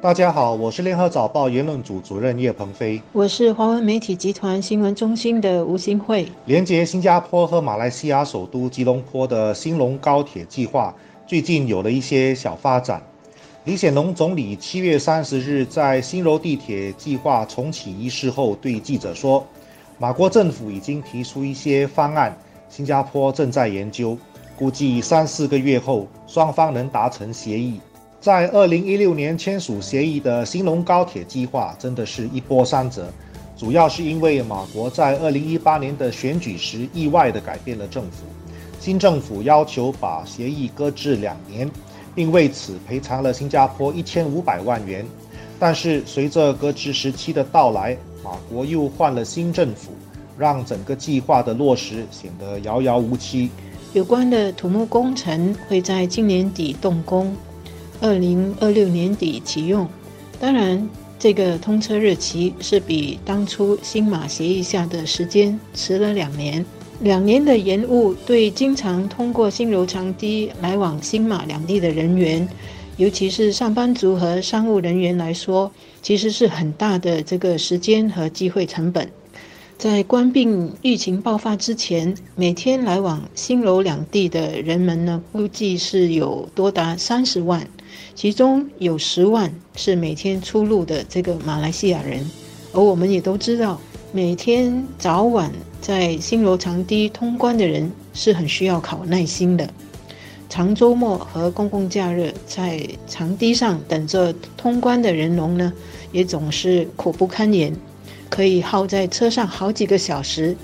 大家好，我是联合早报言论组主任叶鹏飞，我是华文媒体集团新闻中心的吴新慧。连接新加坡和马来西亚首都吉隆坡的兴隆高铁计划最近有了一些小发展。李显龙总理七月三十日在新柔地铁计划重启仪式后对记者说：“马国政府已经提出一些方案，新加坡正在研究，估计三四个月后双方能达成协议。”在二零一六年签署协议的兴隆高铁计划真的是一波三折，主要是因为马国在二零一八年的选举时意外地改变了政府，新政府要求把协议搁置两年，并为此赔偿了新加坡一千五百万元。但是随着搁置时期的到来，马国又换了新政府，让整个计划的落实显得遥遥无期。有关的土木工程会在今年底动工。二零二六年底启用，当然，这个通车日期是比当初新马协议下的时间迟了两年。两年的延误，对经常通过新柔长堤来往新马两地的人员，尤其是上班族和商务人员来说，其实是很大的这个时间和机会成本。在关病疫情爆发之前，每天来往新柔两地的人们呢，估计是有多达三十万。其中有十万是每天出入的这个马来西亚人，而我们也都知道，每天早晚在新罗长堤通关的人是很需要考耐心的。长周末和公共假日在长堤上等着通关的人龙呢，也总是苦不堪言，可以耗在车上好几个小时。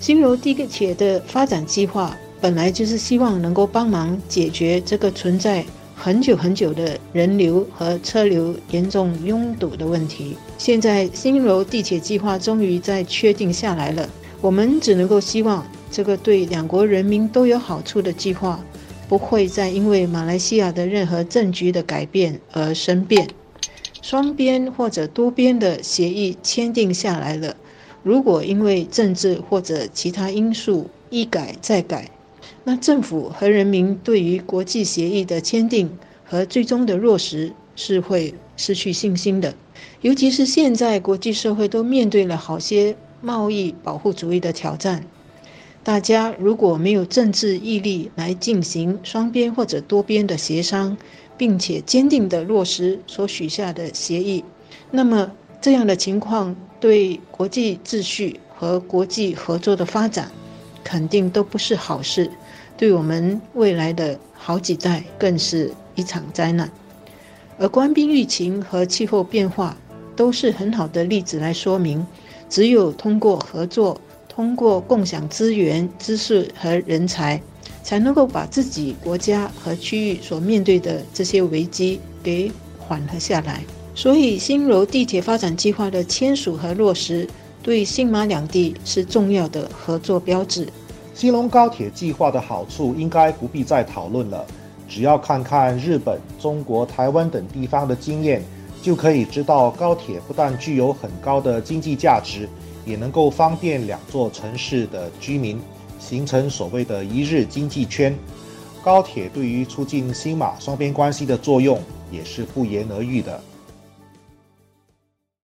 新罗地铁的发展计划本来就是希望能够帮忙解决这个存在。很久很久的人流和车流严重拥堵的问题，现在新柔地铁计划终于在确定下来了。我们只能够希望这个对两国人民都有好处的计划，不会再因为马来西亚的任何政局的改变而生变。双边或者多边的协议签订下来了，如果因为政治或者其他因素一改再改。那政府和人民对于国际协议的签订和最终的落实是会失去信心的，尤其是现在国际社会都面对了好些贸易保护主义的挑战，大家如果没有政治毅力来进行双边或者多边的协商，并且坚定地落实所许下的协议，那么这样的情况对国际秩序和国际合作的发展肯定都不是好事。对我们未来的好几代更是一场灾难，而官兵疫情和气候变化都是很好的例子来说明，只有通过合作，通过共享资源、知识和人才，才能够把自己国家和区域所面对的这些危机给缓和下来。所以，新柔地铁发展计划的签署和落实，对新马两地是重要的合作标志。西隆高铁计划的好处应该不必再讨论了，只要看看日本、中国、台湾等地方的经验，就可以知道高铁不但具有很高的经济价值，也能够方便两座城市的居民，形成所谓的一日经济圈。高铁对于促进新马双边关系的作用也是不言而喻的。